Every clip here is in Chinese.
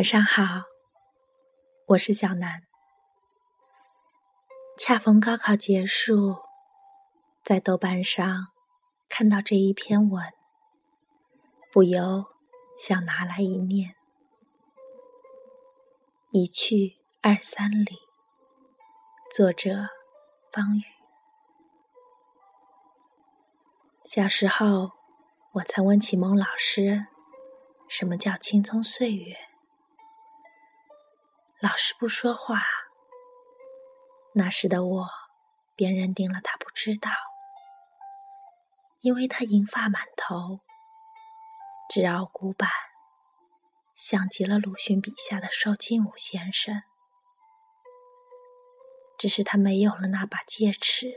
晚上好，我是小南。恰逢高考结束，在豆瓣上看到这一篇文，不由想拿来一念：一去二三里。作者方宇。小时候，我曾问启蒙老师：“什么叫青葱岁月？”老师不说话。那时的我，便认定了他不知道，因为他银发满头，直傲古板，像极了鲁迅笔下的邵金武先生。只是他没有了那把戒尺，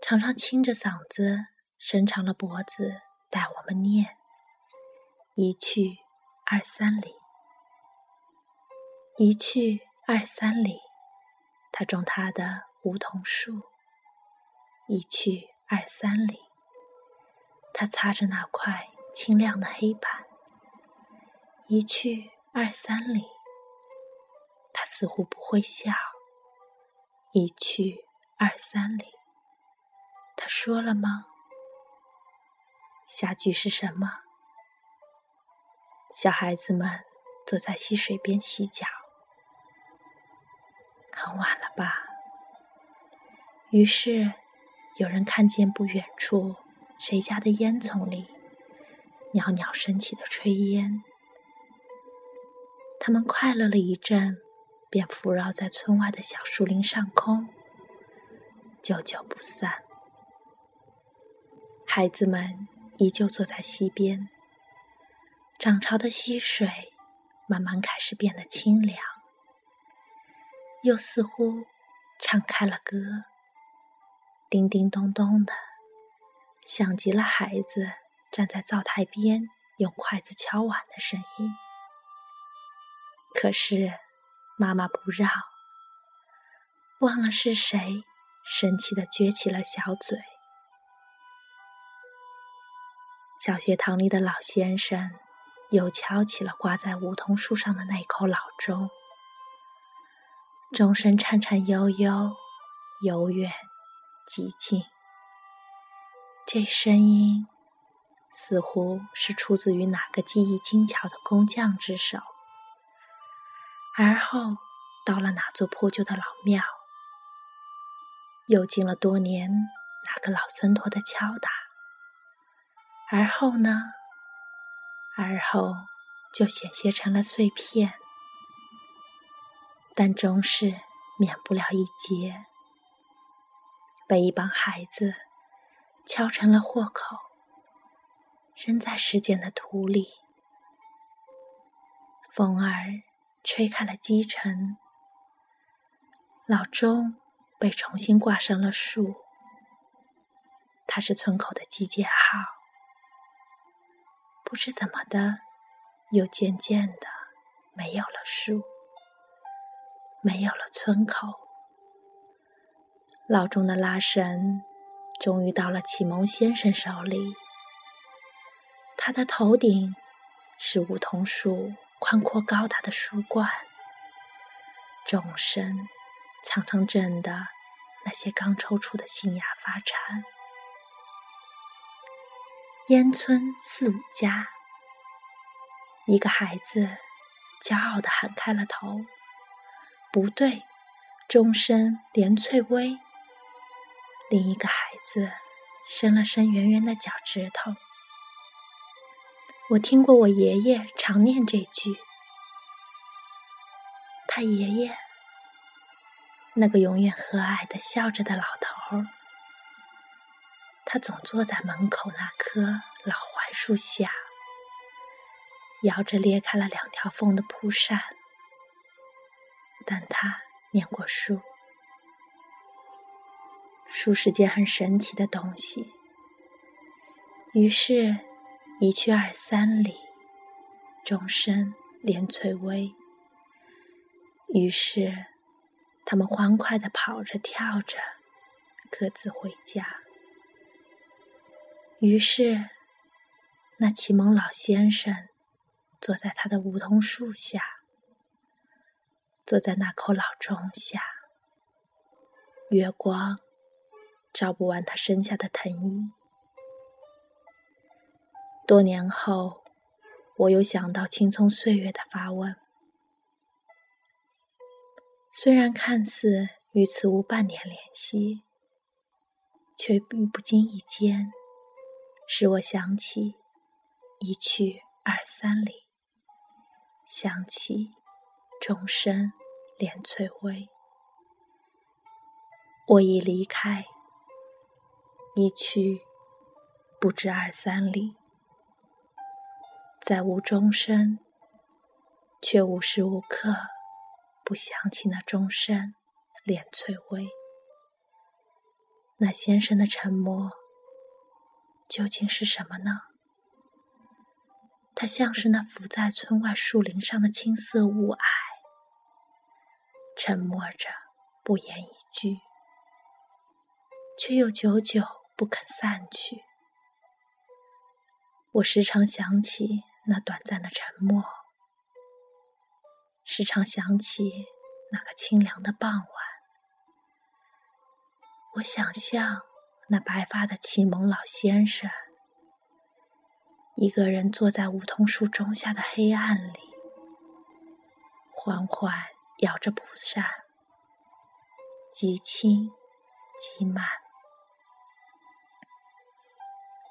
常常清着嗓子，伸长了脖子，带我们念：一去二三里，一去二三里。他种他的梧桐树，一去二三里。他擦着那块清亮的黑板，一去二三里。他似乎不会笑，一去二三里。他说了吗？下句是什么？小孩子们坐在溪水边洗脚。很晚了吧？于是有人看见不远处谁家的烟囱里袅袅升起的炊烟，他们快乐了一阵，便浮绕在村外的小树林上空，久久不散。孩子们依旧坐在溪边，涨潮的溪水慢慢开始变得清凉。又似乎唱开了歌，叮叮咚咚的，像极了孩子站在灶台边用筷子敲碗的声音。可是妈妈不让，忘了是谁，生气的撅起了小嘴。小学堂里的老先生又敲起了挂在梧桐树上的那口老钟。钟声颤颤悠悠，由远及近。这声音似乎是出自于哪个技艺精巧的工匠之手，而后到了哪座破旧的老庙，又经了多年哪个老僧陀的敲打，而后呢？而后就险些成了碎片。但终是免不了一劫，被一帮孩子敲成了豁口，扔在时间的土里。风儿吹开了积尘，老钟被重新挂上了树。它是村口的集结号，不知怎么的，又渐渐的没有了树。没有了村口，老钟的拉绳终于到了启蒙先生手里。他的头顶是梧桐树宽阔高大的树冠，钟声常常震得那些刚抽出的新芽发颤。烟村四五家，一个孩子骄傲地喊开了头。不对，钟声连翠微。另一个孩子伸了伸圆圆的脚趾头。我听过我爷爷常念这句。他爷爷，那个永远和蔼的笑着的老头儿，他总坐在门口那棵老槐树下，摇着裂开了两条缝的蒲扇。但他念过书，书是件很神奇的东西。于是，一去二三里，钟声连翠微。于是，他们欢快的跑着跳着，各自回家。于是，那启蒙老先生坐在他的梧桐树下，坐在那棵老钟下，月光照不完他身下的藤衣。多年后，我又想到青葱岁月的发问，虽然看似与此无半点联系，却并不经意间，使我想起一去二三里。想起钟声连翠微，我已离开，一去不知二三里，再无钟声，却无时无刻不想起那钟声连翠微。那先生的沉默究竟是什么呢？它像是那浮在村外树林上的青色雾霭，沉默着不言一句，却又久久不肯散去。我时常想起那短暂的沉默，时常想起那个清凉的傍晚。我想象那白发的启蒙老先生。一个人坐在梧桐树中下的黑暗里，缓缓摇着蒲扇，极轻极慢。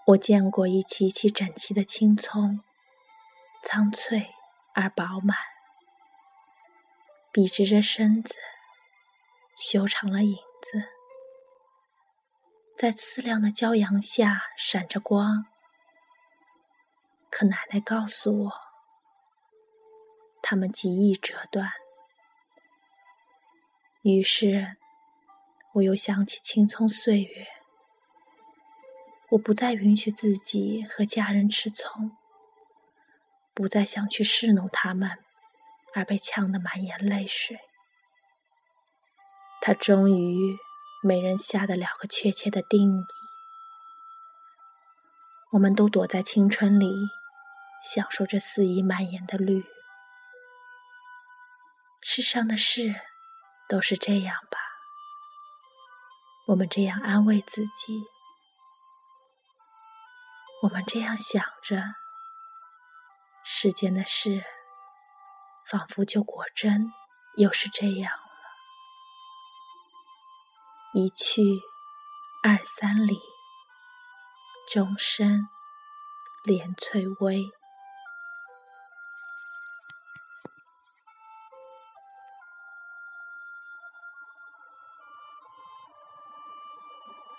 我见过一齐齐整齐的青葱，苍翠而饱满，笔直着身子，修长了影子，在刺亮的骄阳下闪着光。可奶奶告诉我，它们极易折断。于是，我又想起青葱岁月。我不再允许自己和家人吃葱，不再想去侍弄他们，而被呛得满眼泪水。他终于没人下得了个确切的定义。我们都躲在青春里。享受着肆意蔓延的绿，世上的事都是这样吧？我们这样安慰自己，我们这样想着，世间的事仿佛就果真又是这样了。一去二三里，钟声连翠微。